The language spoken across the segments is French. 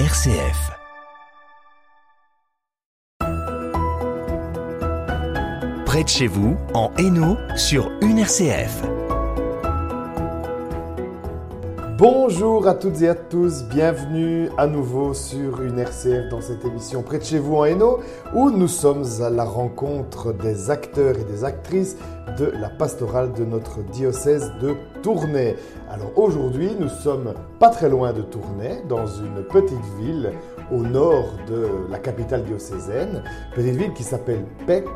RCF. Près de chez vous, en Hainaut, sur une RCF. Bonjour à toutes et à tous, bienvenue à nouveau sur une RCF dans cette émission Près de chez vous en Hainaut où nous sommes à la rencontre des acteurs et des actrices de la pastorale de notre diocèse de Tournai. Alors aujourd'hui, nous sommes pas très loin de Tournai, dans une petite ville au nord de la capitale diocésaine, petite ville qui s'appelle Pec,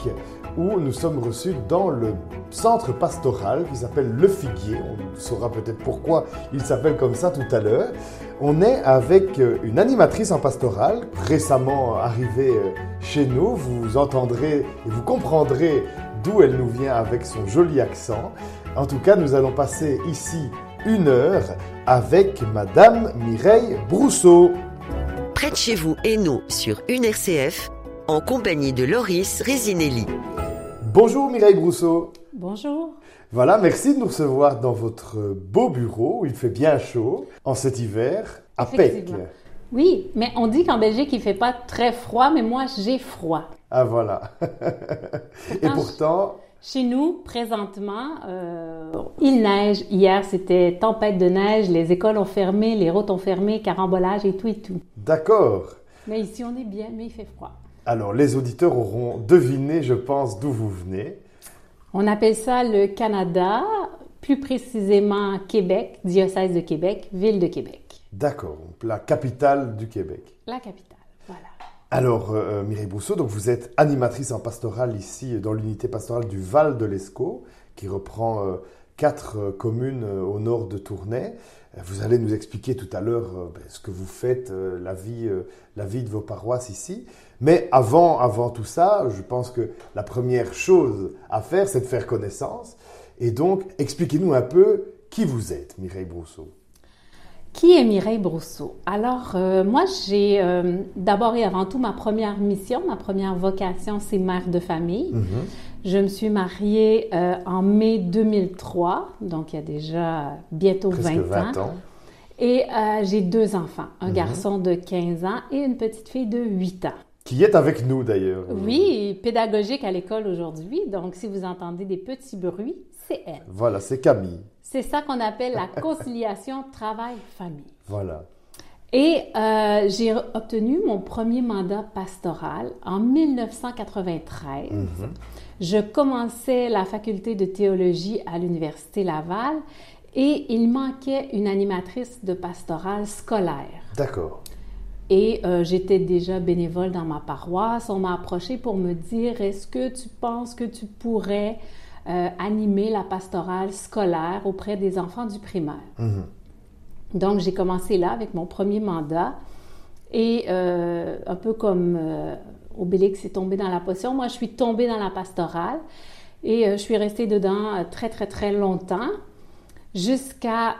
où nous sommes reçus dans le centre pastoral qui s'appelle Le Figuier. On saura peut-être pourquoi il s'appelle comme ça tout à l'heure. On est avec une animatrice en pastoral, récemment arrivée chez nous. Vous entendrez et vous comprendrez d'où elle nous vient avec son joli accent. En tout cas, nous allons passer ici une heure avec Madame Mireille Brousseau. Près de chez vous, Hainaut, sur une RCF, en compagnie de Loris Résinelli. Bonjour Mireille Brousseau. Bonjour. Voilà, merci de nous recevoir dans votre beau bureau où il fait bien chaud en cet hiver à Pec. Oui, mais on dit qu'en Belgique, il fait pas très froid, mais moi, j'ai froid. Ah voilà. Et pourtant, Chez nous, présentement, euh, il neige. Hier, c'était tempête de neige. Les écoles ont fermé, les routes ont fermé, carambolage et tout et tout. d'accord. Mais ici, on est bien, mais il fait froid. Alors les auditeurs auront deviné, je pense, d'où vous venez. On appelle ça le Canada, plus précisément Québec, diocèse de Québec, ville de Québec. D'accord, la capitale du Québec. La capitale, voilà. Alors, euh, Mireille Brousseau, donc vous êtes animatrice en pastorale ici dans l'unité pastorale du Val de l'Escaut, qui reprend euh, quatre euh, communes euh, au nord de Tournai. Vous allez nous expliquer tout à l'heure euh, ben, ce que vous faites, la vie, la vie de vos paroisses ici. Mais avant, avant tout ça, je pense que la première chose à faire, c'est de faire connaissance. Et donc, expliquez-nous un peu qui vous êtes, Mireille Brousseau. Qui est Mireille Brousseau? Alors, euh, moi, j'ai euh, d'abord et avant tout ma première mission, ma première vocation, c'est mère de famille. Je me suis mariée euh, en mai 2003, donc il y a déjà bientôt Presque 20, 20 ans. Et j'ai deux enfants, un garçon de 15 ans et une petite fille de 8 ans. Qui est avec nous d'ailleurs. Oui, pédagogique à l'école aujourd'hui, donc si vous entendez des petits bruits, c'est elle. Voilà, c'est Camille. C'est ça qu'on appelle la conciliation travail-famille. Voilà. Et euh, j'ai obtenu mon premier mandat pastoral en 1993. Je commençais la faculté de théologie à l'Université Laval et il manquait une animatrice de pastoral scolaire. D'accord. Et euh, j'étais déjà bénévole dans ma paroisse. On m'a approché pour me dire est-ce que tu penses que tu pourrais euh, animer la pastorale scolaire auprès des enfants du primaire Donc j'ai commencé là avec mon premier mandat. Et euh, un peu comme euh, Obélix est tombé dans la potion, moi je suis tombée dans la pastorale et je suis restée dedans très très très longtemps jusqu'à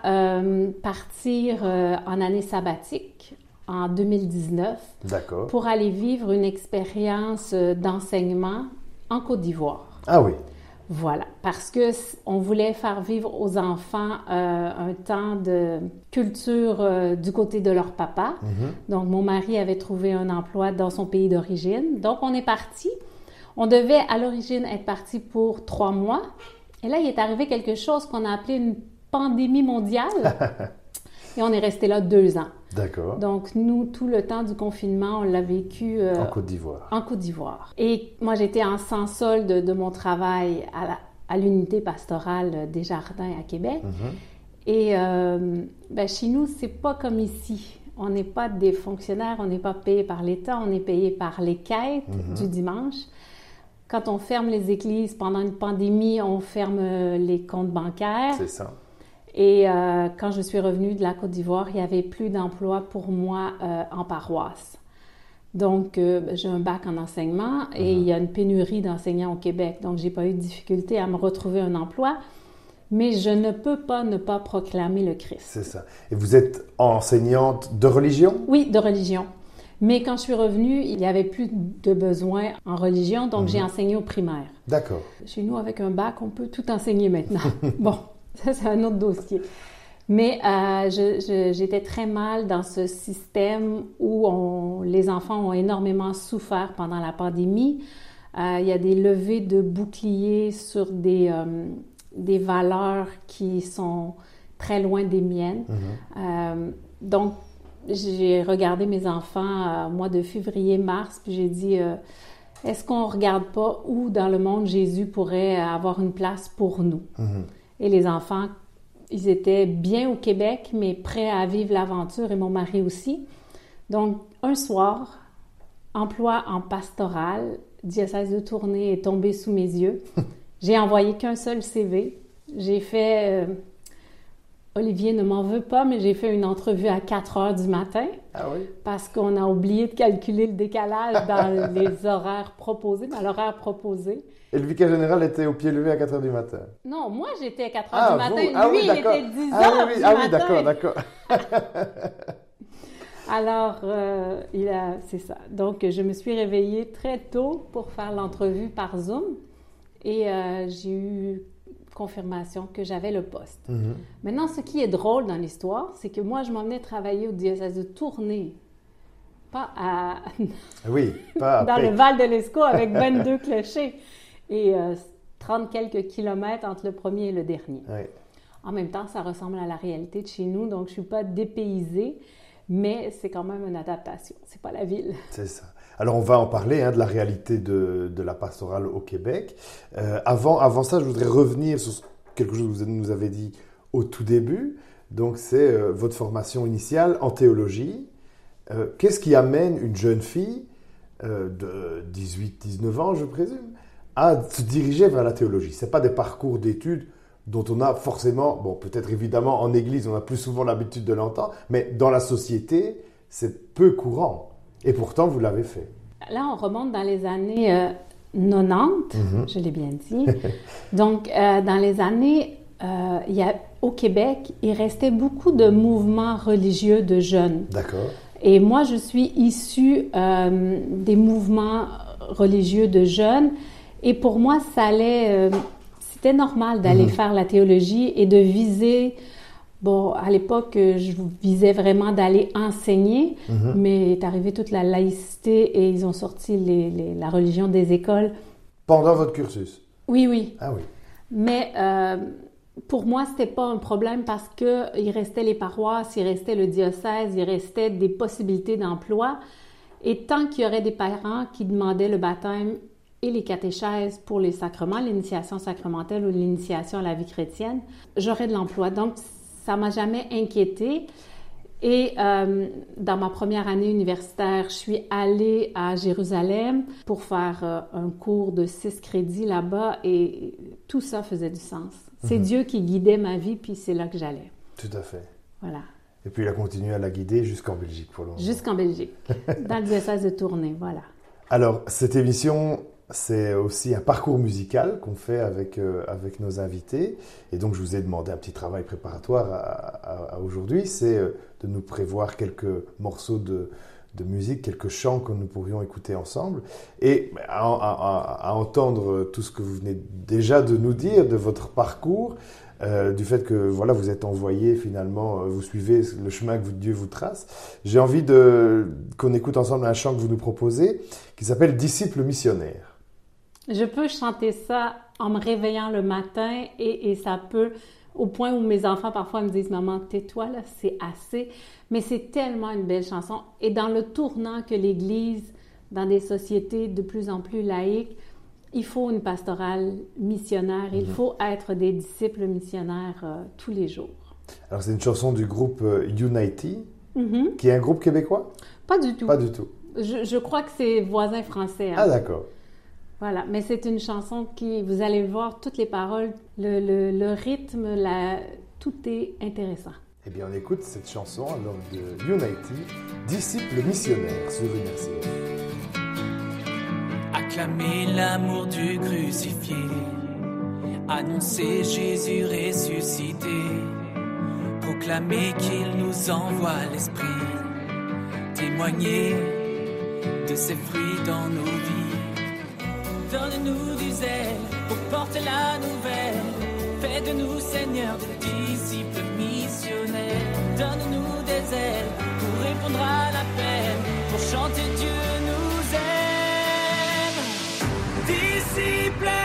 partir en année sabbatique en 2019 D'accord. pour aller vivre une expérience d'enseignement en Côte d'Ivoire. Ah oui. Voilà, parce que on voulait faire vivre aux enfants euh, un temps de culture euh, du côté de leur papa. Donc mon mari avait trouvé un emploi dans son pays d'origine. Donc on est parti. On devait à l'origine être parti pour trois mois. Et là, il est arrivé quelque chose qu'on a appelé une pandémie mondiale. Et on est resté là deux ans. D'accord. Donc nous, tout le temps du confinement, on l'a vécu euh, En Côte d'Ivoire. en Côte d'Ivoire. Et moi, j'étais en sans solde de mon travail à la- à l'unité pastorale des jardins à Québec. Et euh, ben, chez nous, c'est pas comme ici. On n'est pas des fonctionnaires, on n'est pas payé par l'État, on est payé par les quêtes du dimanche. Quand on ferme les églises pendant une pandémie, on ferme euh, les comptes bancaires. C'est ça. Et euh, quand je suis revenue de la Côte d'Ivoire, il n'y avait plus d'emploi pour moi euh, en paroisse. Donc, euh, ben, j'ai un bac en enseignement et il y a une pénurie d'enseignants au Québec. Donc, j'ai pas eu de difficulté à me retrouver un emploi. Mais je ne peux pas ne pas proclamer le Christ. C'est ça. Et vous êtes enseignante de religion? Oui, de religion. Mais quand je suis revenue, il n'y avait plus de besoin en religion, donc j'ai enseigné au primaire. D'accord. Chez nous, avec un bac, on peut tout enseigner maintenant. bon, ça, c'est un autre dossier. Mais euh, j'étais très mal dans ce système où on- les enfants ont énormément souffert pendant la pandémie. Euh, il y a des levées de boucliers sur des, euh, des valeurs qui sont très loin des miennes. Euh, donc, j'ai regardé mes enfants au mois de février-mars, puis j'ai dit, est-ce qu'on ne regarde pas où dans le monde Jésus pourrait avoir une place pour nous? Et les enfants, ils étaient bien au Québec, mais prêts à vivre l'aventure, et mon mari aussi. Donc, un soir, emploi en pastoral, diocèse de Tournai est tombé sous mes yeux. J'ai envoyé qu'un seul CV. J'ai fait... euh, Olivier ne m'en veut pas, mais j'ai fait une entrevue à 4 heures du matin Ah oui? parce qu'on a oublié de calculer le décalage dans les horaires proposés, dans l'horaire proposé. Et le vicaire général était au pied levé à 4 h du matin? Non, moi j'étais à 4 heures du matin. vous? Ah Lui, oui, il était 10 Ah heures oui, oui, du ah oui, d'accord, d'accord. Alors, euh, il a, c'est ça. Donc, je me suis réveillée très tôt pour faire l'entrevue par Zoom et euh, j'ai eu confirmation que j'avais le poste. Mhm. Maintenant, ce qui est drôle dans l'histoire, c'est que moi, je m'en venais travailler au diocèse de Tournai, pas à, Oui, pas à dans le. Val de l'Escaut avec 22 clochers et euh, 30 quelques kilomètres entre le premier et le dernier. Oui. En même temps, ça ressemble à la réalité de chez nous, donc je suis pas dépaysée, mais c'est quand même une adaptation. C'est pas la ville. C'est ça. Alors on va en parler hein, de la réalité de, la pastorale au Québec. Euh, avant, avant ça, je voudrais revenir sur quelque chose que vous nous avez dit au tout début. Donc c'est euh, votre formation initiale en théologie. Euh, Qu'est-ce qui amène une jeune fille de 18-19 ans, je présume, à se diriger vers la théologie? C'est pas des parcours d'études dont on a forcément, bon peut-être évidemment en église on a plus souvent l'habitude de l'entendre, mais dans la société c'est peu courant. Et pourtant vous l'avez fait. Là, on remonte dans les années euh, 90, je l'ai bien dit. Donc, euh, dans les années, euh, il y a, au Québec, il restait beaucoup de mouvements religieux de jeunes. D'accord. Et moi, je suis issue euh, des mouvements religieux de jeunes. Et pour moi, ça allait. C'était normal d'aller faire la théologie et de viser. Bon, à l'époque, euh, je visais vraiment d'aller enseigner, mais est arrivée toute la laïcité et ils ont sorti les- les- la religion des écoles. Pendant votre cursus? Oui, oui. Ah oui. Mais euh, pour moi, c'était pas un problème parce que il restait les paroisses, il restait le diocèse, il restait des possibilités d'emploi. Et tant qu'il y aurait des parents qui demandaient le baptême et les catéchèses pour les sacrements, l'initiation sacramentelle ou l'initiation à la vie chrétienne, j'aurais de l'emploi. Donc, ça m'a jamais inquiétée. Et euh, dans ma première année universitaire, je suis allée à Jérusalem pour faire euh, un cours de six crédits là-bas et tout ça faisait du sens. C'est Dieu qui guidait ma vie, puis c'est là que j'allais. Tout à fait. Voilà. Et puis il a continué à la guider jusqu'en Belgique pour le moment. Jusqu'en Belgique, dans le diocèse de Tournai, voilà. Alors, cette émission, c'est aussi un parcours musical qu'on fait avec, euh, avec nos invités. Et donc, je vous ai demandé un petit travail préparatoire à, à- à aujourd'hui, c'est euh, de nous prévoir quelques morceaux de, de musique, quelques chants que nous pourrions écouter ensemble. Et à, à- à- entendre tout ce que vous venez déjà de nous dire, de votre parcours, euh, du fait que voilà, vous êtes envoyé finalement, euh, vous suivez le chemin que Dieu vous trace. J'ai envie de qu'on écoute ensemble un chant que vous nous proposez qui s'appelle Disciple missionnaire. Je peux chanter ça en me réveillant le matin et, et ça peut, au point où mes enfants parfois me disent Maman, tais-toi là, c'est assez. Mais c'est tellement une belle chanson. Et dans le tournant que l'Église, dans des sociétés de plus en plus laïques, il faut une pastorale missionnaire, il faut être des disciples missionnaires euh, tous les jours. Alors c'est une chanson du groupe euh, Unity, Mhm. qui est un groupe québécois? Pas du tout. Pas du tout. Je, je crois que c'est voisin français. hein. Ah d'accord. Voilà, mais c'est une chanson qui, vous allez voir toutes les paroles, le, le- le rythme, la, tout est intéressant. Eh bien on écoute cette chanson alors de Unity, Disciple missionnaire sur une RCF. Acclamer l'amour du crucifié, annoncer Jésus ressuscité, proclamer qu'il nous envoie l'Esprit, témoigner de ses fruits dans nos vies. Donne-nous du zèle pour porter la nouvelle, Fais de nous, Seigneur, des disciples missionnaires. Donne-nous des ailes pour répondre à l'appel, pour chanter Dieu nous aime. Disciples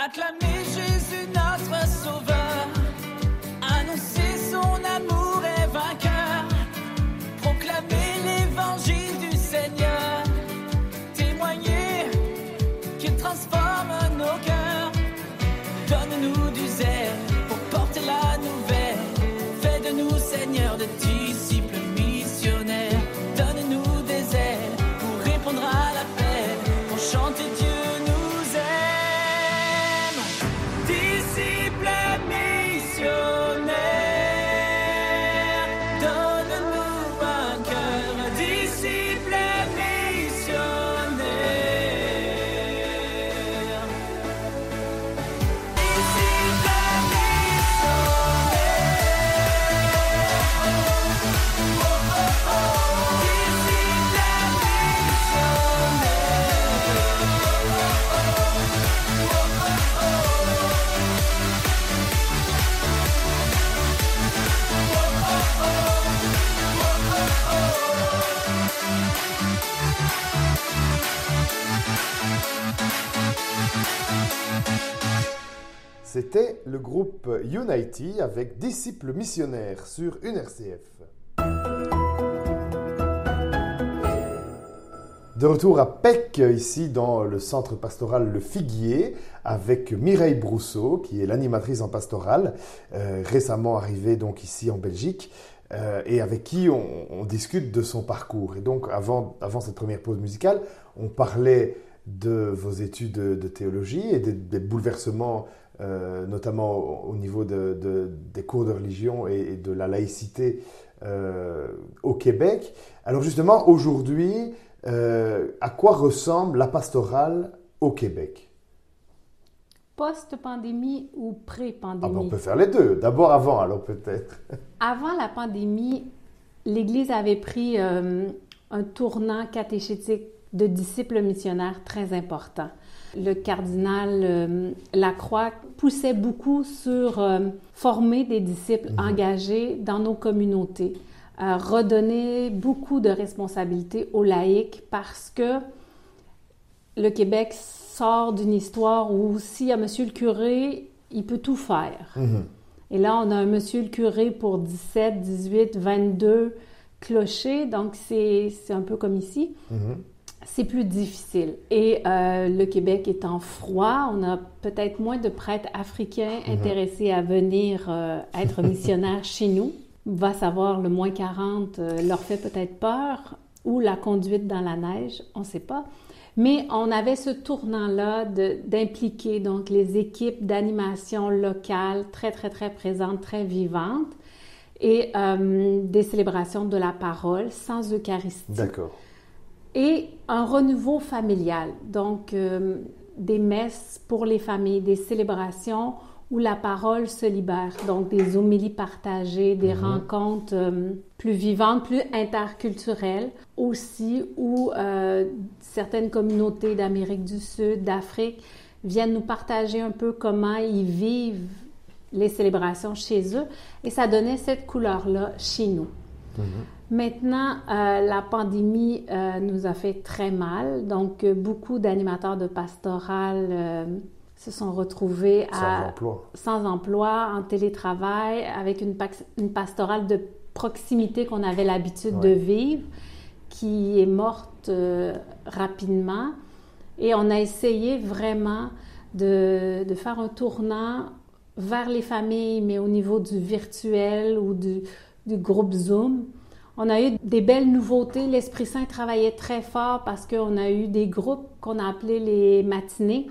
Acclamez Jésus Le groupe Unity avec Disciples missionnaires sur une RCF. De retour à Pec, ici dans le centre pastoral Le Figuier, avec Mireille Brousseau, qui est l'animatrice en pastorale, euh, récemment arrivée donc ici en Belgique, euh, et avec qui on, discute de son parcours. Et donc, avant, avant cette première pause musicale, on parlait de vos études de, théologie et des bouleversements, euh, notamment au, au niveau de, de- des cours de religion et, et de la laïcité euh, au Québec. Alors justement, aujourd'hui, euh, à quoi ressemble la pastorale au Québec? Post-pandémie ou ah pré-pandémie? ben, On peut faire les deux. D'abord avant, alors peut-être. Avant la pandémie, l'Église avait pris un tournant catéchétique de disciples missionnaires très important. Le cardinal euh, Lacroix poussait beaucoup sur euh, former des disciples engagés dans nos communautés, euh, redonner beaucoup de responsabilités aux laïcs parce que le Québec sort d'une histoire où s'il y a monsieur le curé, il peut tout faire. Et là, on a un monsieur le curé pour 17, 18, 22 clochers, donc c'est c'est un peu comme ici. C'est plus difficile. Et euh, le Québec étant froid, on a peut-être moins de prêtres africains intéressés à venir euh, être missionnaires chez nous. Va savoir, le moins 40 euh, leur fait peut-être peur, ou la conduite dans la neige, on ne sait pas. Mais on avait ce tournant-là d'impliquer donc les équipes d'animation locales très, très, très présentes, très vivantes, et des célébrations de la parole sans Eucharistie D'accord. Et un renouveau familial. Donc, euh, des messes pour les familles, des célébrations où la parole se libère. Donc, des homélies partagées, des rencontres euh, plus vivantes, plus interculturelles aussi, où euh, certaines communautés d'Amérique du Sud, d'Afrique, viennent nous partager un peu comment ils vivent les célébrations chez eux. Et ça donnait cette couleur-là chez nous. Maintenant, euh, la pandémie euh, nous a fait très mal. Donc, euh, beaucoup d'animateurs de pastoral euh, se sont retrouvés Sans emploi. sans emploi, en télétravail, avec une, pastorale de proximité qu'on avait l'habitude de vivre, qui est morte rapidement. Et on a essayé vraiment de, de faire un tournant vers les familles, mais au niveau du virtuel ou du, du groupe Zoom. On a eu des belles nouveautés. L'Esprit Saint travaillait très fort parce qu'on a eu des groupes qu'on a appelés les matinées,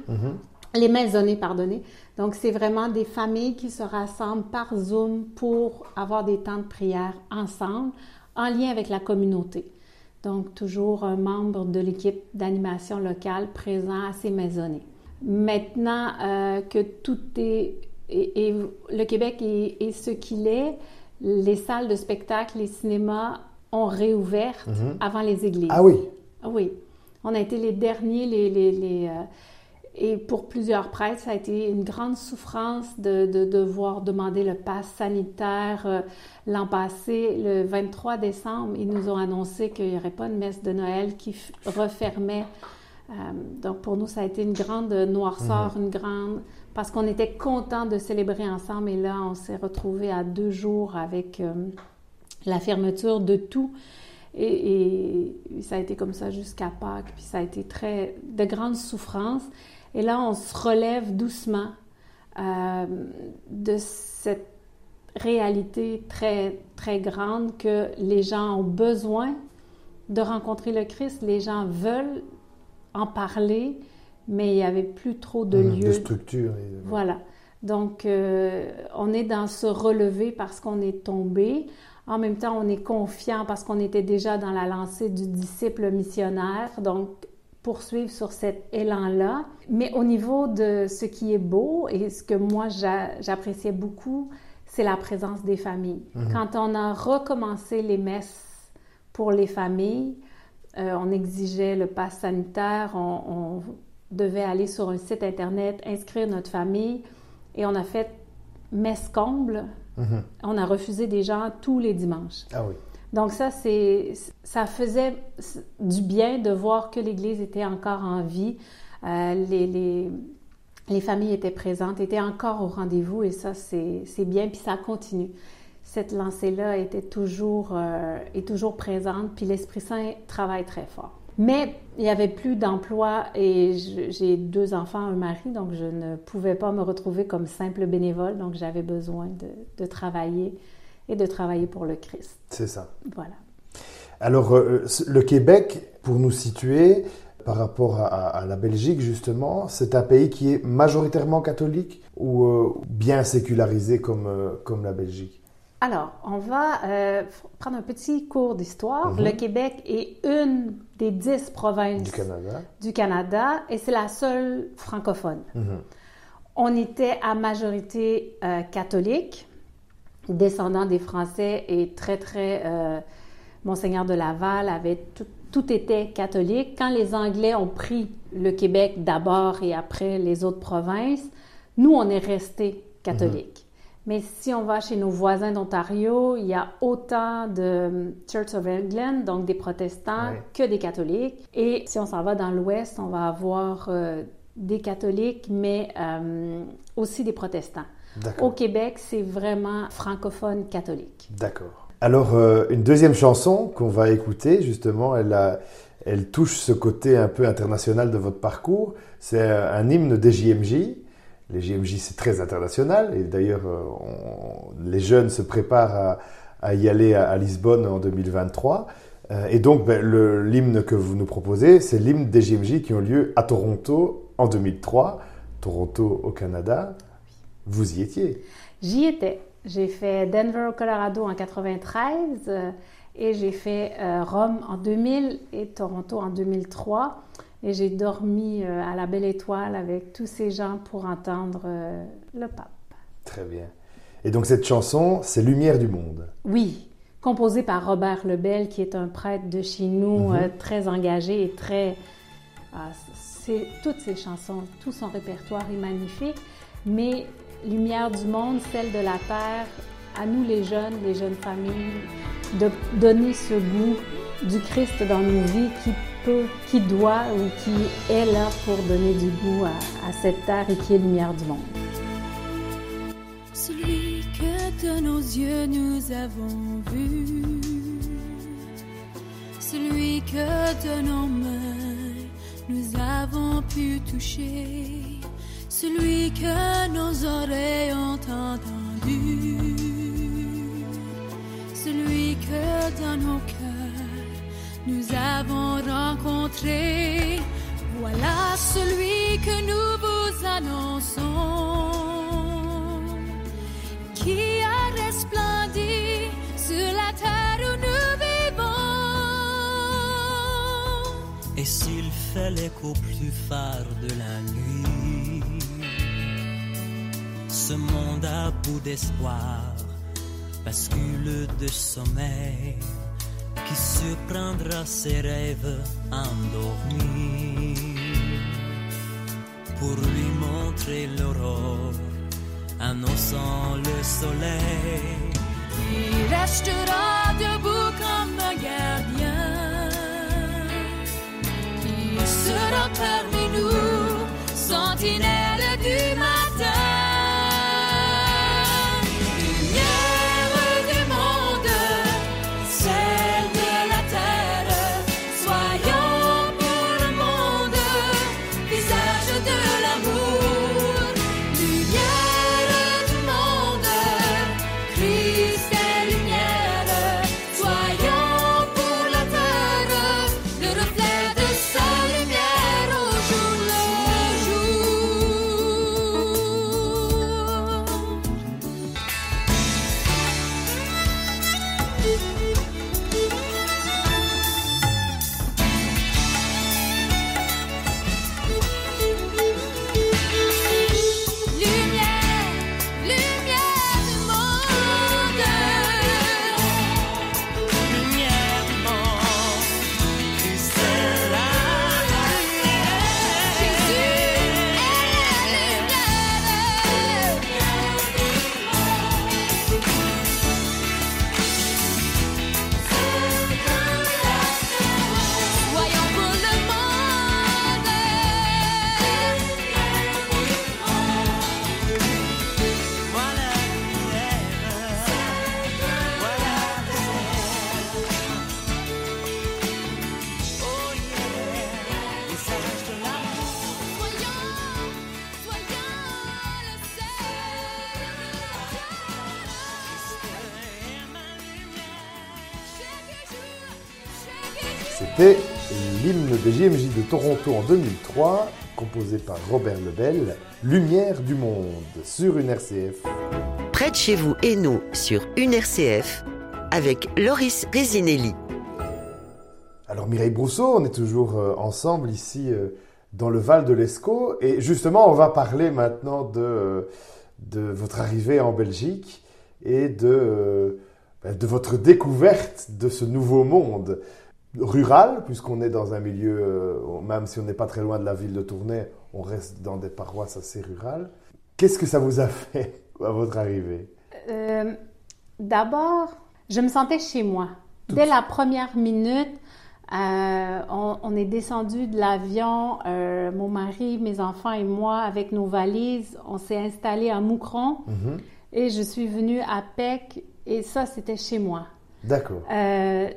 les maisonnées, pardonnez. Donc, c'est vraiment des familles qui se rassemblent par Zoom pour avoir des temps de prière ensemble, en lien avec la communauté. Donc, toujours un membre de l'équipe d'animation locale présent à ces maisonnées. Maintenant euh, que tout est, et, et le Québec est, est ce qu'il est, les salles de spectacle, les cinémas ont réouvert avant les églises. Ah oui, Ah Oui. On a été les derniers, les, les, les, euh, et pour plusieurs prêtres, ça a été une grande souffrance de, de devoir demander le pass sanitaire. Euh, L'an passé, le 23 décembre, ils nous ont annoncé qu'il n'y aurait pas de messe de Noël qui refermait. Euh, donc pour nous, ça a été une grande noirceur, une grande... Parce qu'on était contents de célébrer ensemble et là, on s'est retrouvés à deux jours avec euh, la fermeture de tout. Et, et ça a été comme ça jusqu'à Pâques, puis ça a été très de grandes souffrances. Et là, on se relève doucement euh, de cette réalité très, très grande que les gens ont besoin de rencontrer le Christ. Les gens veulent en parler, mais il n'y avait plus trop de Mhm, lieux. structure. et- Voilà. Donc, euh, on est dans ce relevé parce qu'on est tombé. En même temps, on est confiant parce qu'on était déjà dans la lancée du disciple missionnaire. Donc, poursuivre sur cet élan-là. Mais au niveau de ce qui est beau et ce que moi j'a- j'appréciais beaucoup, c'est la présence des familles. Quand on a recommencé les messes pour les familles, euh, on exigeait le pass sanitaire, on, on devait aller sur un site Internet, inscrire notre famille et on a fait messe comble. Mhm. On a refusé des gens tous les dimanches. Ah oui. Donc ça, c'est, ça faisait du bien de voir que l'Église était encore en vie. Euh, les, les, les familles étaient présentes, étaient encore au rendez-vous et ça, c'est, c'est bien. Puis ça continue. Cette lancée-là était toujours, euh, est toujours présente, puis l'Esprit Saint travaille très fort. Mais il n'y avait plus d'emploi et j'ai deux enfants, un mari, donc je ne pouvais pas me retrouver comme simple bénévole, donc j'avais besoin de, de travailler et de travailler pour le Christ. C'est ça. Voilà. Alors, euh, le Québec, pour nous situer par rapport à, à- à la Belgique, justement, c'est un pays qui est majoritairement catholique ou euh, bien sécularisé comme, euh, comme la Belgique? Alors, on va euh, prendre un petit cours d'histoire. Mhm. Le Québec est une des dix provinces du Canada. du Canada et c'est la seule francophone. Mhm. On était à majorité euh, catholique, descendant des Français et très, très... euh, Monseigneur de Laval avait tout, tout était catholique. Quand les Anglais ont pris le Québec d'abord et après les autres provinces, nous, on est restés catholiques. Mais si on va chez nos voisins d'Ontario, il y a autant de Church of England, donc des protestants, Ouais. que des catholiques. Et si on s'en va dans l'Ouest, on va avoir euh, des catholiques, mais euh, aussi des protestants. Au. Québec, c'est vraiment francophone catholique. D'accord. Alors, euh, une deuxième chanson qu'on va écouter, justement, elle, a- elle touche ce côté un peu international de votre parcours. C'est un hymne des JMJ. Les JMJ, c'est très international. Et d'ailleurs, euh, les jeunes se préparent à, y aller à, Lisbonne en 2023. Euh, et donc, ben, l'hymne que vous nous proposez, c'est l'hymne des JMJ qui ont lieu à Toronto en 2003. Toronto au Canada. Vous y étiez. J'y étais. J'ai fait Denver au Colorado en 93 euh, et j'ai fait Rome en 2000 et Toronto en 2003. Et j'ai dormi euh, à la Belle Étoile avec tous ces gens pour entendre euh, le pape. Très bien. Et donc, cette chanson, c'est Lumière du monde. Oui, composé par Robert Lebel, qui est un prêtre de chez nous, Mhm. euh, très engagé et très... ah, toutes ses chansons, tout son répertoire est magnifique, mais Lumière du monde, celle de la terre, à nous les jeunes, les jeunes familles, de donner ce goût du Christ dans nos vies qui peut, qui doit ou qui est là pour donner du goût à, à cette terre et qui est lumière du monde. Celui que de nos yeux nous avons vu, celui que de nos mains nous avons pu toucher, celui que nos oreilles ont entendu, celui que dans nos cœurs nous avons rencontré. Voilà celui que nous vous annonçons, qui a resplendi sur la terre où nous vivons. Et s'il fait l'écho plus phare de la nuit, ce monde à bout d'espoir bascule de sommeil qui surprendra ses rêves endormis pour lui montrer l'aurore, annonçant le soleil. Il restera debout comme un gardien. Il sera parmi nous, sentinelle JMJ de Toronto en 2003, composé par Robert Lebel, Lumière du monde, sur une RCF. Près de chez vous et nous sur une RCF avec Loris Resinelli. Alors Mireille Brousseau, on est toujours euh, ensemble ici euh, dans le Val de l'Escaut et justement on va parler maintenant de, euh, de votre arrivée en Belgique et de, ben, de votre découverte de ce nouveau monde rural, puisqu'on est dans un milieu, euh, même si on n'est pas très loin de la ville de Tournai, on reste dans des paroisses assez rurales. Qu'est-ce que ça vous a fait à votre arrivée Euh, D'abord, je me sentais chez moi. Dès la première minute, euh, on, on est descendu de l'avion, euh, mon mari, mes enfants et moi, avec nos valises. On s'est installé à Moucron Mhm. et je suis venue à Pec et ça, c'était chez moi. D'accord. Euh,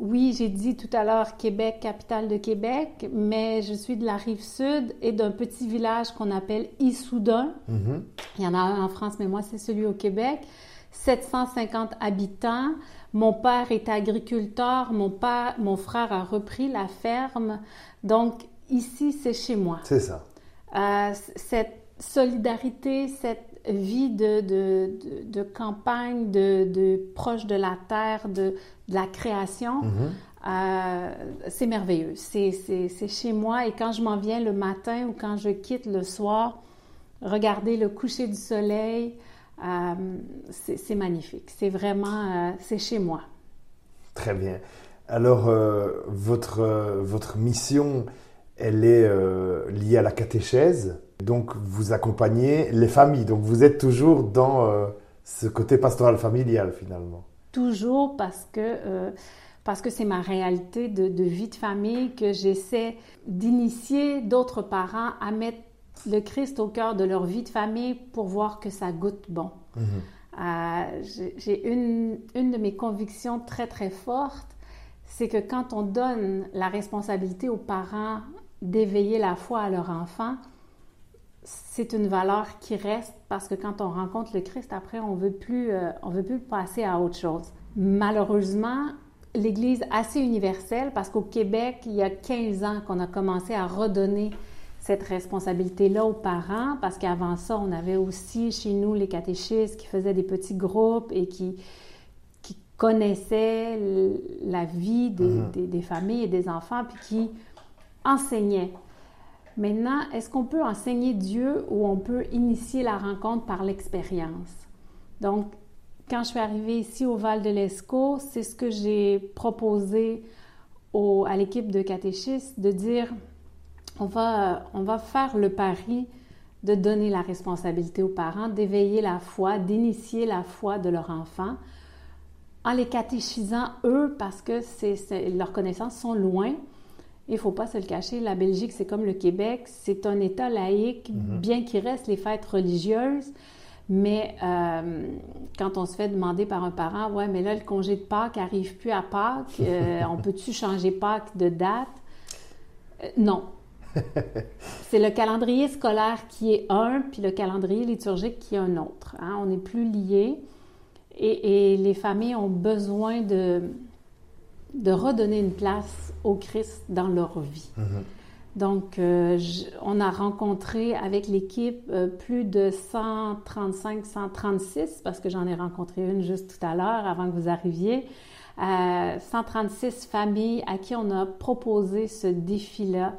oui, j'ai dit tout à l'heure Québec, capitale de Québec, mais je suis de la rive sud et d'un petit village qu'on appelle Issoudun. Mhm. Il y en a un en France, mais moi, c'est celui au Québec. 750 habitants. Mon père est agriculteur. Mon, père, mon frère a repris la ferme. Donc, ici, c'est chez moi. C'est ça. Euh, cette solidarité, cette vie de, de, de, de campagne, de, de proche de la terre, de, de la création, Mhm. euh, c'est merveilleux. C'est chez moi et quand je m'en viens le matin ou quand je quitte le soir, regarder le coucher du soleil, euh, c'est magnifique. C'est vraiment, euh, c'est chez moi. Très bien. Alors, votre, votre mission, elle est liée à la catéchèse? Donc, vous accompagnez les familles. Donc, vous êtes toujours dans euh, ce côté pastoral familial, finalement. Toujours parce que euh, parce que c'est ma réalité de, de vie de famille que j'essaie d'initier d'autres parents à mettre le Christ au cœur de leur vie de famille pour voir que ça goûte bon. Mhm. Euh, j'ai- J'ai une, une de mes convictions très très fortes, c'est que quand on donne la responsabilité aux parents d'éveiller la foi à leur enfant, c'est une valeur qui reste parce que quand on rencontre le Christ, après, on veut plus, euh, on veut plus passer à autre chose. Malheureusement, l'Église assez universelle, parce qu'au Québec, il y a 15 ans qu'on a commencé à redonner cette responsabilité-là aux parents, parce qu'avant ça, on avait aussi chez nous les catéchistes qui faisaient des petits groupes et qui, qui connaissaient la vie des, Mhm. des- des familles et des enfants, puis qui enseignaient. Maintenant, est-ce qu'on peut enseigner Dieu ou on peut initier la rencontre par l'expérience? Donc, quand je suis arrivée ici au Val de l'Escaut, c'est ce que j'ai proposé à l'équipe de catéchistes de dire on va, on va faire le pari de donner la responsabilité aux parents, d'éveiller la foi, d'initier la foi de leur enfant en les catéchisant eux parce que leurs connaissances sont loin. Il ne faut pas se le cacher, la Belgique, c'est comme le Québec, c'est un État laïque, bien qu'il reste les fêtes religieuses, mais euh, quand on se fait demander par un parent, ouais, mais là, le congé de Pâques n'arrive plus à Pâques, euh, on peut-tu changer Pâques de date? Euh, non. C'est le calendrier scolaire qui est un, puis le calendrier liturgique qui est un autre. hein. On n'est plus liés et, et les familles ont besoin de, de redonner une place au Christ dans leur vie. Donc, euh, je- on a rencontré avec l'équipe euh, plus de 135, 136, parce que j'en ai rencontré une juste tout à l'heure avant que vous arriviez, euh, 136 familles à qui on a proposé ce défi-là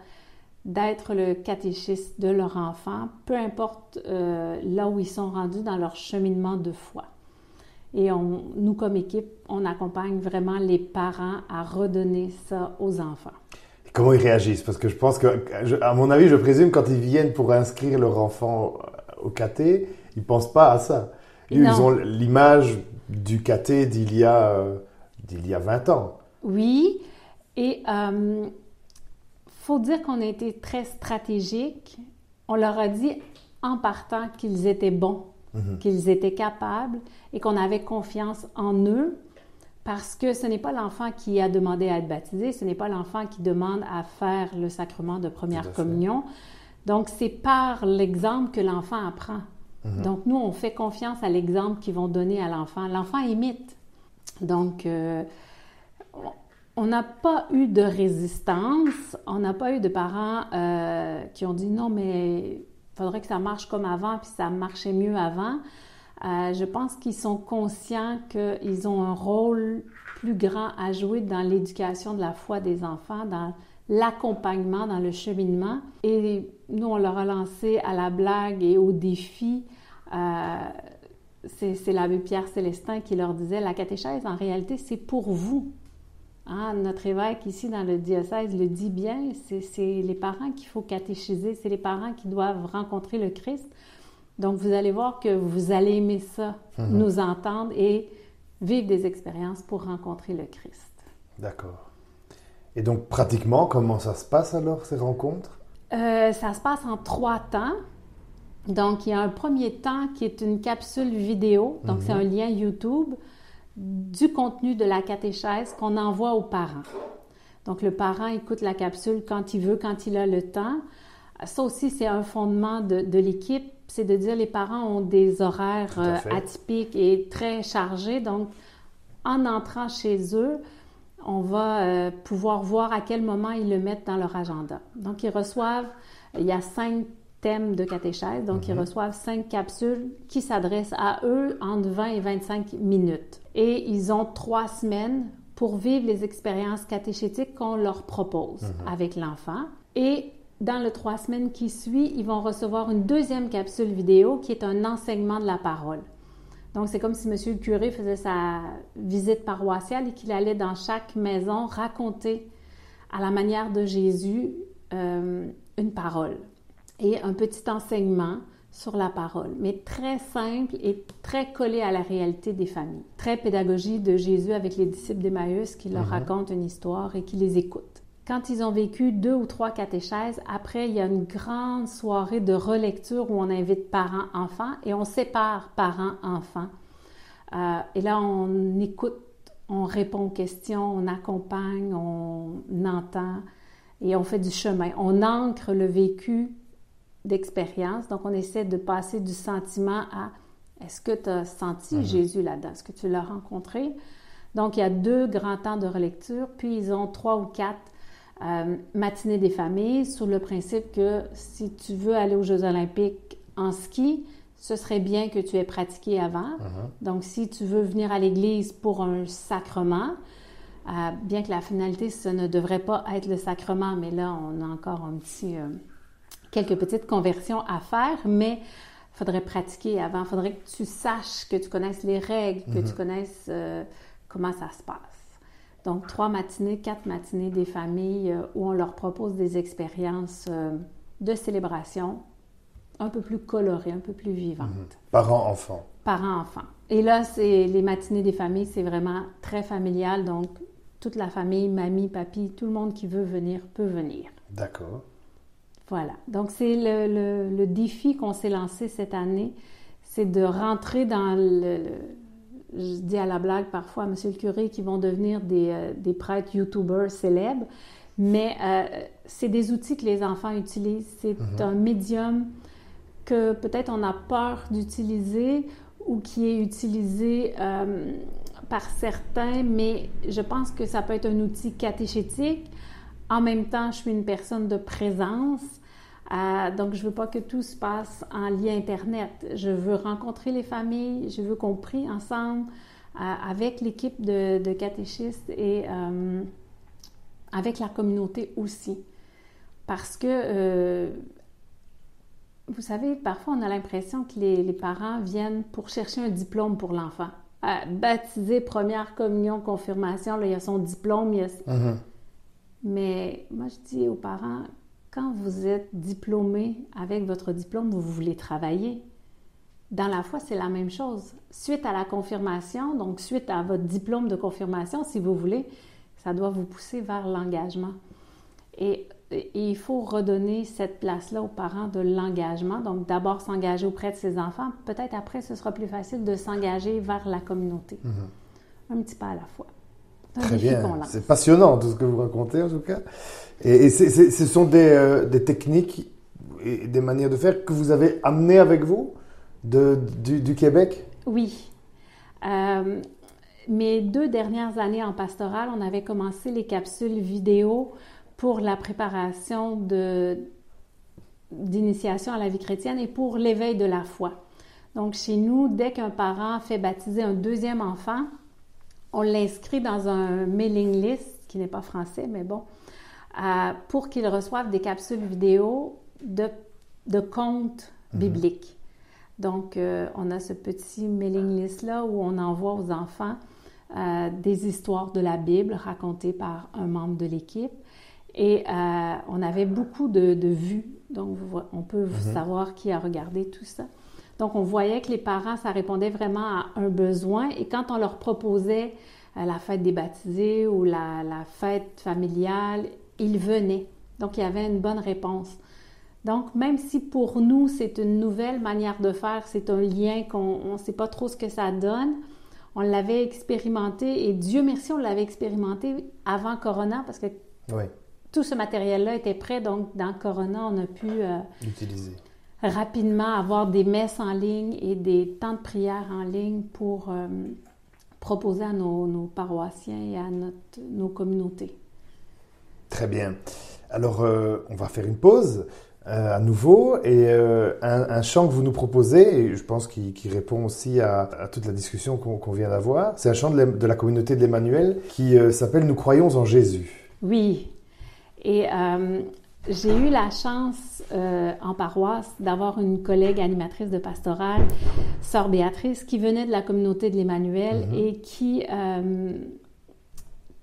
d'être le catéchiste de leur enfant, peu importe euh, là où ils sont rendus dans leur cheminement de foi. Et on, nous, comme équipe, on accompagne vraiment les parents à redonner ça aux enfants. Comment ils réagissent? Parce que je pense que, je- à mon avis, je présume, quand ils viennent pour inscrire leur enfant au caté, ils pensent pas à ça. Ils ont l'image du caté d'il y, a, euh, d'il y a 20 ans. Oui, et euh, faut dire qu'on a été très stratégique. On leur a dit en partant qu'ils étaient bons, qu'ils étaient capables et qu'on avait confiance en eux parce que ce n'est pas l'enfant qui a demandé à être baptisé, ce n'est pas l'enfant qui demande à faire le sacrement de première communion. Donc, c'est par l'exemple que l'enfant apprend. Donc, nous, on fait confiance à l'exemple qu'ils vont donner à l'enfant. L'enfant imite. Donc, euh, on n'a pas eu de résistance, on n'a pas eu de parents euh, qui ont dit non, mais faudrait que ça marche comme avant, puis ça marchait mieux avant. Euh, je pense qu'ils sont conscients qu'ils ont un rôle plus grand à jouer dans l'éducation de la foi des enfants, dans l'accompagnement, dans le cheminement. Et nous, on leur a lancé à la blague et au défi. euh, c'est l'abbé Pierre Célestin qui leur disait, la catéchèse, en réalité, c'est pour vous. Hein, notre évêque ici dans le diocèse le dit bien, c'est les parents qu'il faut catéchiser, c'est les parents qui doivent rencontrer le Christ. Donc vous allez voir que vous allez aimer ça, nous entendre et vivre des expériences pour rencontrer le Christ. D'accord. Et donc, pratiquement, comment ça se passe alors, ces rencontres? Euh, ça se passe en trois temps. Donc, il y a un premier temps qui est une capsule vidéo, donc c'est un lien YouTube du contenu de la catéchèse qu'on envoie aux parents. Donc, le parent écoute la capsule quand il veut, quand il a le temps. Ça aussi, c'est un fondement de, de l'équipe, c'est de dire les parents ont des horaires euh, atypiques et très chargés. Donc, en entrant chez eux, on va euh, pouvoir voir à quel moment ils le mettent dans leur agenda. Donc, ils reçoivent, il y a cinq thèmes de catéchèse, donc ils reçoivent cinq capsules qui s'adressent à eux entre 20 et 25 minutes. Et ils ont trois semaines pour vivre les expériences catéchétiques qu'on leur propose avec l'enfant. Et dans le trois semaines qui suit, ils vont recevoir une deuxième capsule vidéo qui est un enseignement de la parole. Donc, c'est comme si Monsieur le curé faisait sa visite paroissiale et qu'il allait dans chaque maison raconter à la manière de Jésus euh, une parole et un petit enseignement sur la parole, mais très simple et très collé à la réalité des familles. Très pédagogie de Jésus avec les disciples d'Emmaüs qui leur racontent une histoire et qui les écoutent. Quand ils ont vécu deux ou trois catéchèses, après, il y a une grande soirée de relecture où on invite parents-enfants et on sépare parents-enfants. Euh, et là, on écoute, on répond aux questions, on accompagne, on entend. et on fait du chemin. On ancre le vécu d'expérience. Donc, on essaie de passer du sentiment à est-ce que tu as senti Jésus là-dedans? Est-ce que tu l'as rencontré? Donc, il y a deux grands temps de relecture, puis ils ont trois ou quatre euh, matinées des familles sur le principe que si tu veux aller aux Jeux olympiques en ski, ce serait bien que tu aies pratiqué avant. Donc, si tu veux venir à l'église pour un sacrement, euh, bien que la finalité, ce ne devrait pas être le sacrement, mais là, on a encore un petit, euh, quelques petites conversions à faire, mais il faudrait pratiquer avant. Il faudrait que tu saches, que tu connaisses les règles, que tu connaisses euh, comment ça se passe. Donc, trois matinées, quatre matinées des familles où on leur propose des expériences de célébration un peu plus colorées, un peu plus vivantes. Parents-enfants. Parents-enfants. Et là, c'est les matinées des familles, c'est vraiment très familial. Donc, toute la famille, mamie, papy, tout le monde qui veut venir peut venir. D'accord. Voilà. Donc, c'est le, le, défi qu'on s'est lancé cette année, c'est de rentrer dans le, Je dis à la blague parfois à Monsieur le curé qu'ils vont devenir des, euh, des prêtres YouTubers célèbres, mais euh, c'est des outils que les enfants utilisent. C'est Mhm. un médium que peut-être on a peur d'utiliser ou qui est utilisé euh, par certains, mais je pense que ça peut être un outil catéchétique. En même temps, je suis une personne de présence, euh, donc je veux pas que tout se passe en lien Internet. Je veux rencontrer les familles, je veux qu'on prie ensemble euh, avec l'équipe de, de catéchistes et euh, avec la communauté aussi. Parce que, vous savez, parfois on a l'impression que les, les parents viennent pour chercher un diplôme pour l'enfant. Baptisé, première communion, confirmation, là, il y a son diplôme. il y a- Mhm. Mais moi, je dis aux parents, quand vous êtes diplômé avec votre diplôme, vous voulez travailler. Dans la foi, c'est la même chose. Suite à la confirmation, donc suite à votre diplôme de confirmation, si vous voulez, ça doit vous pousser vers l'engagement. Et, et il faut redonner cette place-là aux parents de l'engagement. Donc d'abord s'engager auprès de ses enfants. Peut-être après, ce sera plus facile de s'engager vers la communauté. Un petit pas à la fois. Très bien. C'est passionnant tout ce que vous racontez en tout cas. Et, ce sont des, euh, des techniques et des manières de faire que vous avez amenées avec vous de, du, Québec? Oui. Euh, mes deux dernières années en pastoral, on avait commencé les capsules vidéo pour la préparation d'initiation à la vie chrétienne et pour l'éveil de la foi. Donc, chez nous, dès qu'un parent fait baptiser un deuxième enfant, on l'inscrit dans un mailing list, qui n'est pas français, mais bon, euh, pour qu'il reçoive des capsules vidéo de, de contes bibliques. Donc, euh, on a ce petit mailing list-là où on envoie aux enfants euh, des histoires de la Bible racontées par un membre de l'équipe. Et euh, on avait beaucoup de, de vues, donc on peut savoir qui a regardé tout ça. Donc, on voyait que les parents, ça répondait vraiment à un besoin. Et quand on leur proposait la fête des baptisés ou la, la fête familiale, ils venaient. Donc, il y avait une bonne réponse. Donc, même si pour nous, c'est une nouvelle manière de faire, c'est un lien qu'on ne sait pas trop ce que ça donne, on l'avait expérimenté et Dieu merci, on l'avait expérimenté avant Corona parce que Oui, tout ce matériel-là était prêt. Donc, dans Corona, on a pu euh, l'utiliser. rapidement avoir des messes en ligne et des temps de prière en ligne pour euh, proposer à nos, nos paroissiens et à notre, nos communautés. Très bien. Alors, euh, on va faire une pause euh, à nouveau et euh, un, un chant que vous nous proposez, et je pense qu'il répond aussi à, à toute la discussion qu'on vient d'avoir, c'est un chant de la, de la communauté de l'Emmanuel qui s'appelle Nous croyons en Jésus. Oui. Et j'ai eu la chance euh, en paroisse d'avoir une collègue animatrice de pastorale, Sœur Béatrice, qui venait de la communauté de l'Emmanuel et qui, euh,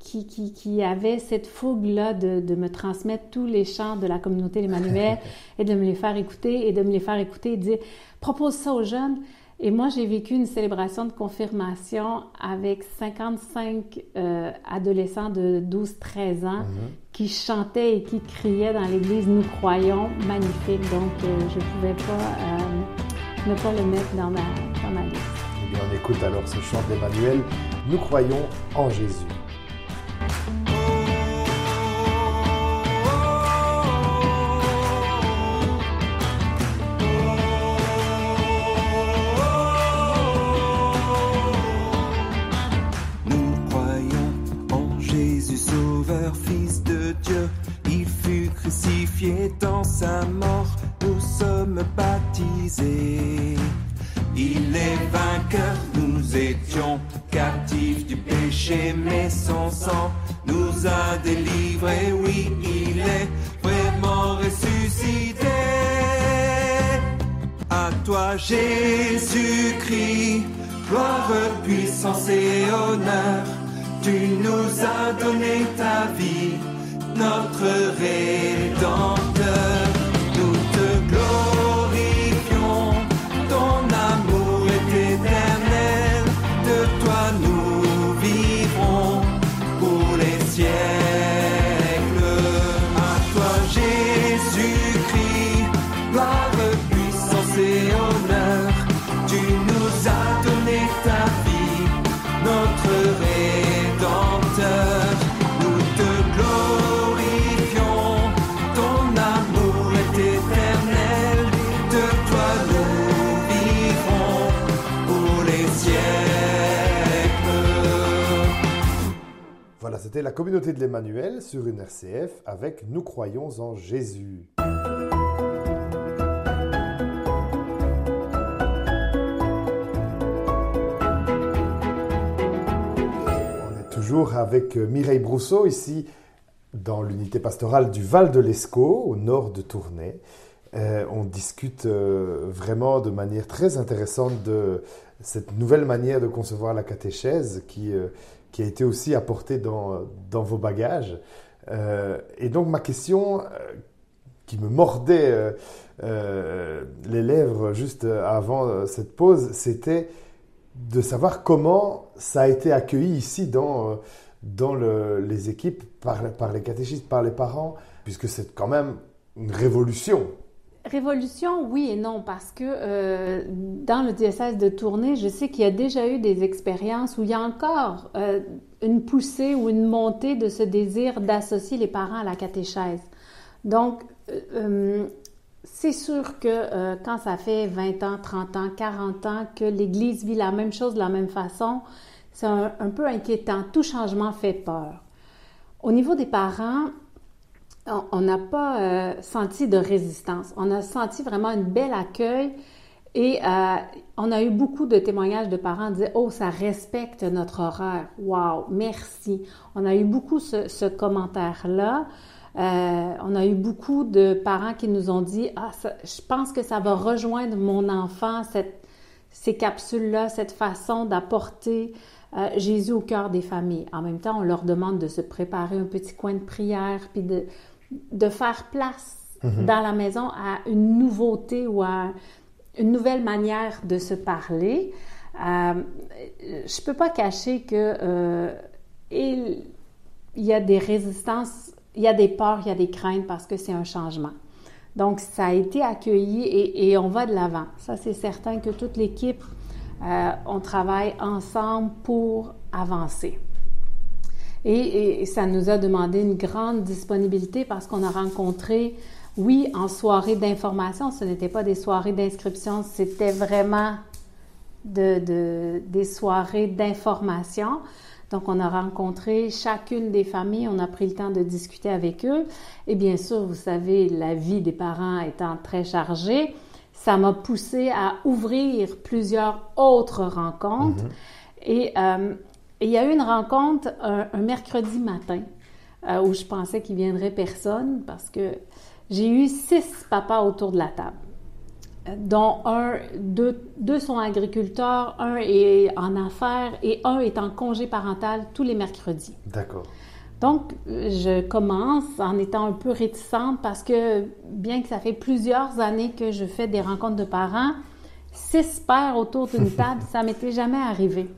qui, qui, qui avait cette fougue-là de, de me transmettre tous les chants de la communauté de l'Emmanuel et de me les faire écouter et de me les faire écouter et de dire propose ça aux jeunes. Et moi, j'ai vécu une célébration de confirmation avec 55 euh, adolescents de 12-13 ans qui chantaient et qui criaient dans l'église Nous croyons, magnifique. Donc, euh, je ne pouvais pas euh, ne pas le mettre dans ma, dans ma liste. Eh bien, on écoute alors ce chant d'Emmanuel Nous croyons en Jésus. crucifié dans sa mort, nous sommes baptisés. Il est vainqueur, nous étions captifs du péché, mais son sang nous a délivrés. Oui, il est vraiment ressuscité. À toi, Jésus-Christ, gloire, puissance et honneur, tu nous as donné ta vie notre Rédempteur. C'était la communauté de l'Emmanuel sur une RCF avec Nous croyons en Jésus. On est toujours avec euh, Mireille Brousseau ici dans l'unité pastorale du Val de l'Escaut au nord de Tournai. Euh, on discute euh, vraiment de manière très intéressante de cette nouvelle manière de concevoir la catéchèse qui, qui a été aussi apportée dans, vos bagages. Euh, et donc ma question euh, qui me mordait euh, les lèvres juste avant cette pause, c'était de savoir comment ça a été accueilli ici dans, dans le- les équipes, par, par les catéchistes, par les parents, puisque c'est quand même une révolution. Révolution, oui et non, parce que euh, dans le diocèse de Tournai, je sais qu'il y a déjà eu des expériences où il y a encore euh, une poussée ou une montée de ce désir d'associer les parents à la catéchèse. Donc, euh, c'est sûr que quand ça fait 20 ans, 30 ans, 40 ans que l'Église vit la même chose de la même façon, c'est un peu inquiétant. Tout changement fait peur. Au niveau des parents, on- n'a pas euh, senti de résistance. On a senti vraiment un bel accueil et euh, on a eu beaucoup de témoignages de parents qui disaient Oh, ça respecte notre horaire. Wow, merci. On a eu beaucoup ce, commentaire-là. Euh, on a eu beaucoup de parents qui nous ont dit Ah, je pense que ça va rejoindre mon enfant, cette, ces capsules-là, cette façon d'apporter Jésus au cœur des familles. En même temps, on leur demande de se préparer un petit coin de prière, puis de, de faire place dans la maison à une nouveauté ou à une nouvelle manière de se parler. Euh, je peux pas cacher que euh, il, il y a des résistances, il y a des peurs, il y a des craintes parce que c'est un changement. Donc, ça a été accueilli et, et on va de l'avant. Ça, c'est certain que toute l'équipe, euh, on travaille ensemble pour avancer. Et, et ça nous a demandé une grande disponibilité parce qu'on a rencontré, oui, en soirée d'information, ce n'était pas des soirées d'inscription, c'était vraiment de, de- des soirées d'information. Donc, on a rencontré chacune des familles, on a pris le temps de discuter avec eux. Et bien sûr, vous savez, la vie des parents étant très chargée, ça m'a poussé à ouvrir plusieurs autres rencontres. Et euh, et il y a eu une rencontre un, un mercredi matin euh, où je pensais qu'il viendrait personne parce que j'ai eu six papas autour de la table dont un, deux, deux sont agriculteurs, un est en affaires et un est en congé parental tous les mercredis. D'accord. Donc, je commence en étant un peu réticente parce que bien que ça fait plusieurs années que je fais des rencontres de parents, six pères autour d'une table, ça m'était jamais arrivé.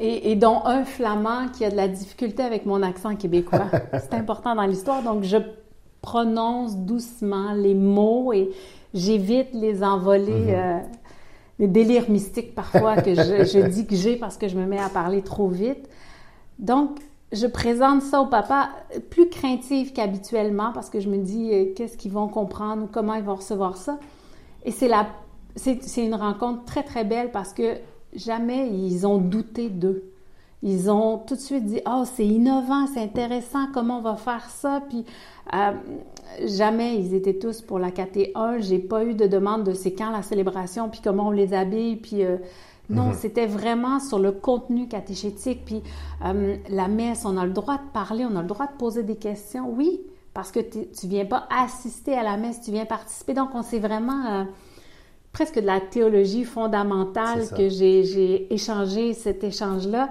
Et, et dont un flamand qui a de la difficulté avec mon accent québécois. C'est important dans l'histoire, donc je prononce doucement les mots et j'évite les envolées, euh, les délires mystiques parfois que je, je dis que j'ai parce que je me mets à parler trop vite. Donc, je présente ça au papa plus craintive qu'habituellement parce que je me dis euh, qu'est-ce qu'ils vont comprendre ou comment ils vont recevoir ça. Et c'est la, c'est, c'est une rencontre très très belle parce que jamais ils ont douté d'eux. Ils ont tout de suite dit oh c'est innovant, c'est intéressant, comment on va faire ça. Puis euh, jamais ils étaient tous pour la KT1. J'ai pas eu de demande de c'est quand la célébration, puis comment on les habille, puis euh, Non, Mhm. c'était vraiment sur le contenu catéchétique. Puis euh, la messe, on a le droit de parler, on a le droit de poser des questions. Oui, parce que tu viens pas assister à la messe, tu viens participer. Donc, on s'est vraiment presque de la théologie fondamentale que j'ai échangé cet échange-là.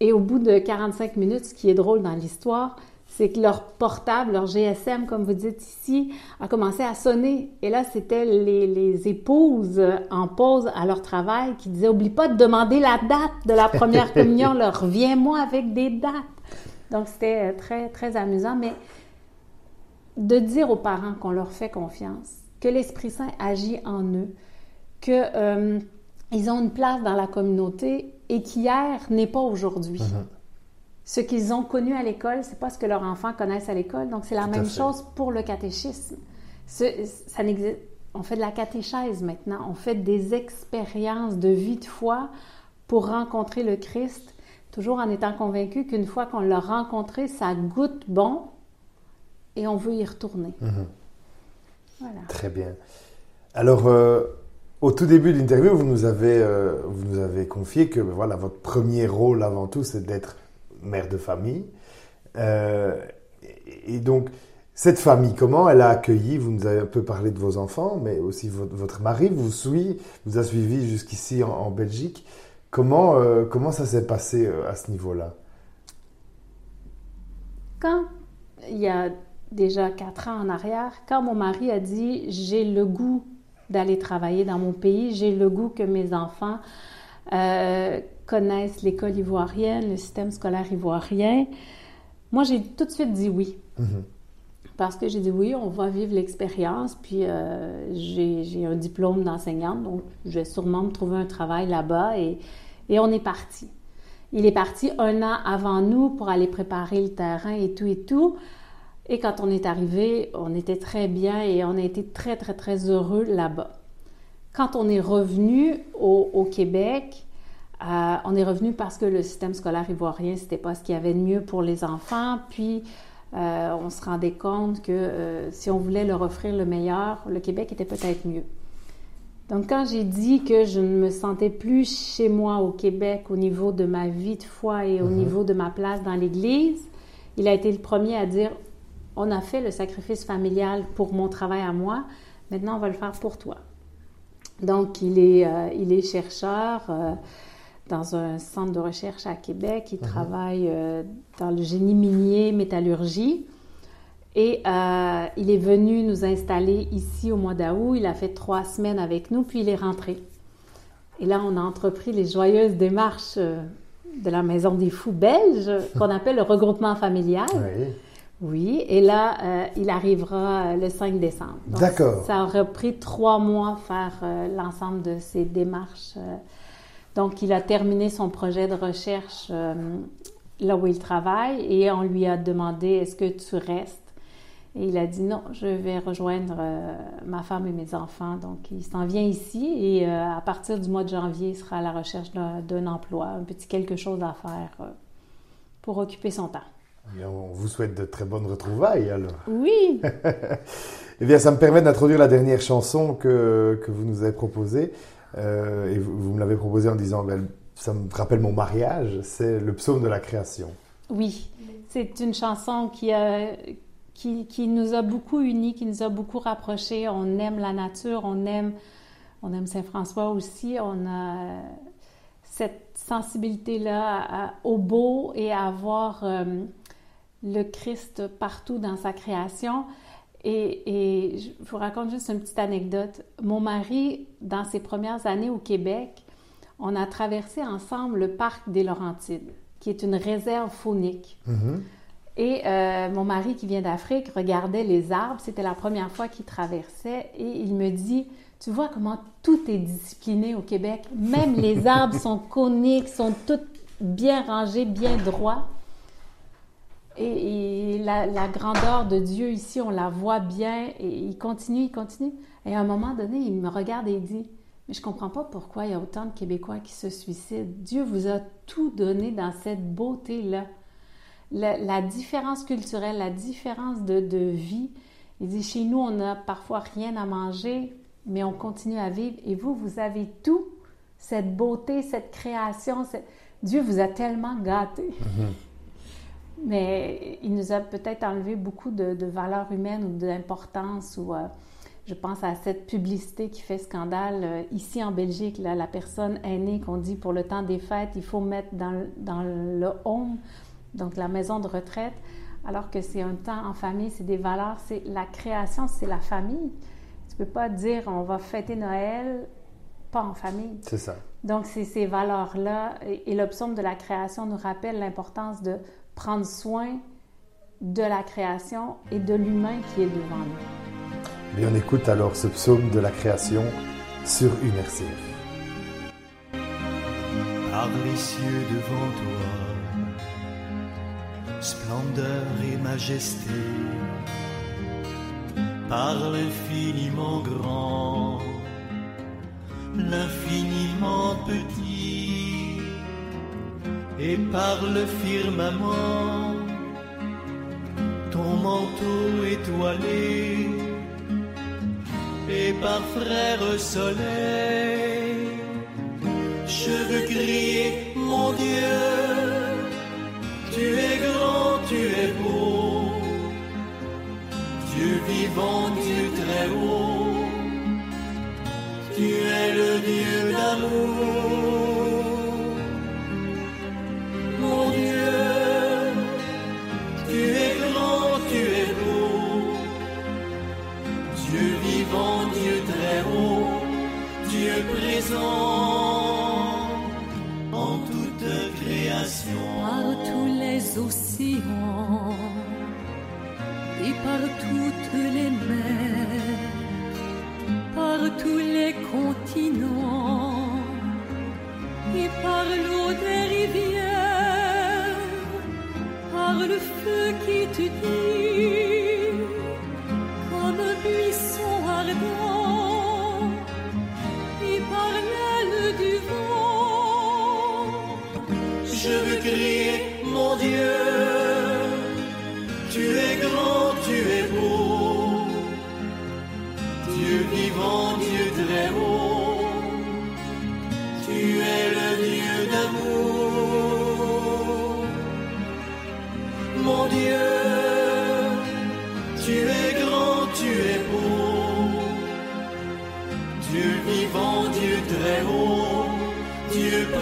Et au bout de 45 minutes, ce qui est drôle dans l'histoire, c'est que leur portable, leur GSM, comme vous dites ici, a commencé à sonner. Et là, c'était les, les épouses en pause à leur travail qui disaient Oublie pas de demander la date de la première communion, leur reviens-moi avec des dates. Donc, c'était euh, très, très amusant. Mais de dire aux parents qu'on leur fait confiance, que l'Esprit Saint agit en eux, que euh, ont une place dans la communauté et qu'hier n'est pas aujourd'hui. Mhm. Ce qu'ils ont connu à l'école, c'est pas ce que leurs enfants connaissent à l'école. Donc c'est la Tout même chose pour le catéchisme. Ce- ça n'existe. On fait de la catéchèse maintenant. On fait des expériences de vie de foi pour rencontrer le Christ, toujours en étant convaincu qu'une fois qu'on l'a rencontré, ça goûte bon et on veut y retourner. Mhm. Voilà. Très bien. Alors, euh, au tout début de l'interview, vous nous avez, euh, vous nous avez confié que ben, voilà, votre premier rôle avant tout, c'est d'être mère de famille. Euh, et donc, cette famille, comment elle a accueilli Vous nous avez un peu parlé de vos enfants, mais aussi votre, votre mari vous suit, vous a suivi jusqu'ici en, Belgique. Comment, euh, comment ça s'est passé à ce niveau-là? Quand il y a déjà quatre ans en arrière, quand mon mari a dit j'ai le goût d'aller travailler dans mon pays, j'ai le goût que mes enfants euh, connaissent l'école ivoirienne, le système scolaire ivoirien, moi j'ai tout de suite dit oui. Mhm. Parce que j'ai dit oui, on va vivre l'expérience, puis euh, j'ai j'ai un diplôme d'enseignante, donc je vais sûrement me trouver un travail là-bas et, et on est parti. Il est parti un an avant nous pour aller préparer le terrain et tout et tout. Et quand on est arrivé, on était très bien et on a été très, très, très heureux là-bas. Quand on est revenu au, au Québec, euh, on est revenu parce que le système scolaire ivoirien, c'était pas ce qu'il y avait de mieux pour les enfants. Puis, euh, on se rendait compte que euh, si on voulait leur offrir le meilleur, le Québec était peut-être mieux. Donc, quand j'ai dit que je ne me sentais plus chez moi au Québec au niveau de ma vie de foi et au Mhm. niveau de ma place dans l'Église, il a été le premier à dire On a fait le sacrifice familial pour mon travail à moi, maintenant on va le faire pour toi. Donc, il est, euh, il est chercheur euh, dans un centre de recherche à Québec. Il travaille euh, dans le génie minier, métallurgie. Et il est venu nous installer ici au mois d'août. Il a fait trois semaines avec nous, puis il est rentré. Et là, on a entrepris les joyeuses démarches de la Maison des Fous belges, qu'on appelle le regroupement familial. Oui. Oui, et là, euh, il arrivera euh, le 5 décembre. D'accord. Ça aurait pris trois mois faire euh, l'ensemble de ces démarches. euh. Donc, il a terminé son projet de recherche là où il travaille et on lui a demandé est-ce que tu restes? Et il a dit non, je vais rejoindre ma femme et mes enfants. Donc, il s'en vient ici et à partir du mois de janvier, il sera à la recherche d'un emploi, un petit quelque chose à faire pour occuper son temps. Et on vous souhaite de très bonnes retrouvailles alors. Oui, Eh bien, ça me permet d'introduire la dernière chanson que, que vous nous avez proposée. Euh, et vous, vous me l'avez proposée en disant, ben, ça me rappelle mon mariage, c'est le psaume de la création. Oui, c'est une chanson qui, a- qui, qui nous a beaucoup unis, qui nous a beaucoup rapprochés. On aime la nature, on aime, on aime Saint-François aussi. On a cette sensibilité-là au beau et à voir euh, le Christ partout dans sa création. Et, et je vous raconte juste une petite anecdote. Mon mari, dans ses premières années au Québec, on a traversé ensemble le parc des Laurentides, qui est une réserve faunique. Mhm. Et euh, mon mari, qui vient d'Afrique, regardait les arbres. C'était la première fois qu'il traversait. Et il me dit, tu vois comment tout est discipliné au Québec? Même les arbres sont coniques, sont tous bien rangés, bien droits. Et, la, la grandeur de Dieu ici, on la voit bien. Et il continue, il continue. Et à un moment donné, il me regarde et il dit, mais je comprends pas pourquoi il y a autant de Québécois qui se suicident. Dieu vous a tout donné dans cette beauté-là. La, différence culturelle, la différence de, vie. Il dit, chez nous, on n'a parfois rien à manger, mais on continue à vivre. Et vous, vous avez tout. cette beauté, cette création. Dieu vous a tellement gâté. Mais il nous a peut-être enlevé beaucoup de, de valeurs humaines ou d'importance. Ou, euh, je pense à cette publicité qui fait scandale euh, ici en Belgique, là, la personne aînée qu'on dit pour le temps des fêtes, il faut mettre dans, le- dans le home, donc la maison de retraite, alors que c'est un temps en famille, c'est des valeurs, c'est la création, c'est la famille. Tu peux pas dire on va fêter Noël pas en famille. C'est ça. Donc, c'est ces valeurs-là et, et le psaume de la création nous rappelle l'importance de prendre soin de la création et de l'humain qui est devant nous. Et on écoute alors ce psaume de la création sur une RCF. par les cieux devant toi, splendeur et majesté, par l'infiniment grand, l'infiniment petit, et par le firmament, ton manteau étoilé, et par frère soleil. Je veux crier, mon Dieu, tu es grand, tu es beau, Dieu vivant, Dieu très haut, tu es le Dieu d'amour. Présent en toute création. par tous les océans et par toutes les mers, par tous les continents et par l'eau des rivières, par le feu qui te dit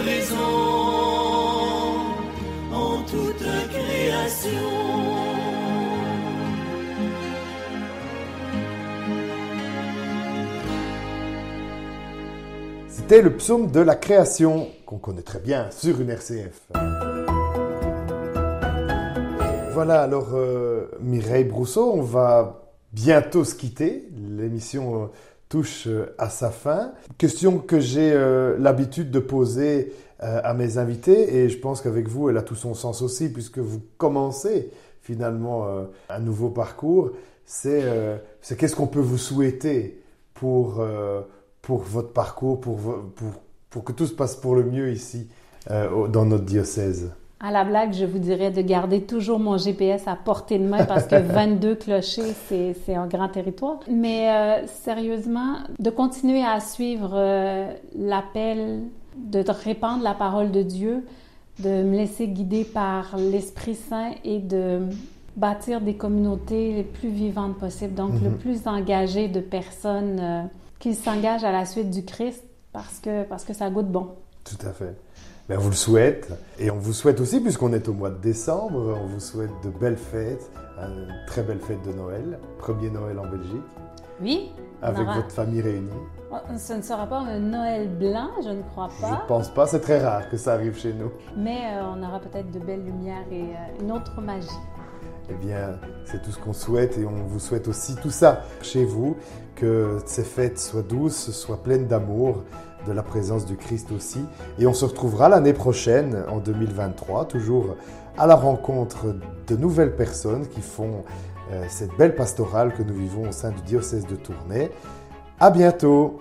Présent en toute création. C'était le psaume de la création qu'on connaît très bien sur une RCF. Voilà, alors euh, Mireille Brousseau, on va bientôt se quitter. L'émission euh, touche euh, à sa fin. Question que j'ai euh, l'habitude de poser euh, à mes invités et je pense qu'avec vous, elle a tout son sens aussi puisque vous commencez finalement un nouveau parcours. C'est qu'est-ce qu'on peut vous souhaiter pour, pour votre parcours, pour, pour, pour que tout se passe pour le mieux ici dans notre diocèse? À la blague, je vous dirais de garder toujours mon GPS à portée de main parce que 22 clochers, c'est c'est un grand territoire. Mais euh, sérieusement, de continuer à suivre euh, l'appel de répandre la parole de Dieu, de me laisser guider par l'Esprit Saint et de bâtir des communautés les plus vivantes possibles, donc le Mhm. plus engagé de personnes euh, qui s'engagent à la suite du Christ parce que, parce que ça goûte bon. Tout à fait. Ben, on vous le souhaite. Et on vous souhaite aussi, puisqu'on est au mois de décembre, on vous souhaite de belles fêtes, une très belle fête de Noël, premier Noël en Belgique, Oui, avec aura- votre famille réunie. Oh, Ce ne sera pas un Noël blanc, je ne crois Je pas, pense pas, c'est très rare que ça arrive chez nous. mais euh, on aura peut-être de belles lumières et euh, une autre magie. Eh bien, c'est tout ce qu'on souhaite et on vous souhaite aussi tout ça chez vous, que ces fêtes soient douces, soient pleines d'amour, de la présence du Christ aussi. Et on se retrouvera l'année prochaine, en 2023, toujours à la rencontre de nouvelles personnes qui font euh, cette belle pastorale que nous vivons au sein du diocèse de Tournai. À bientôt!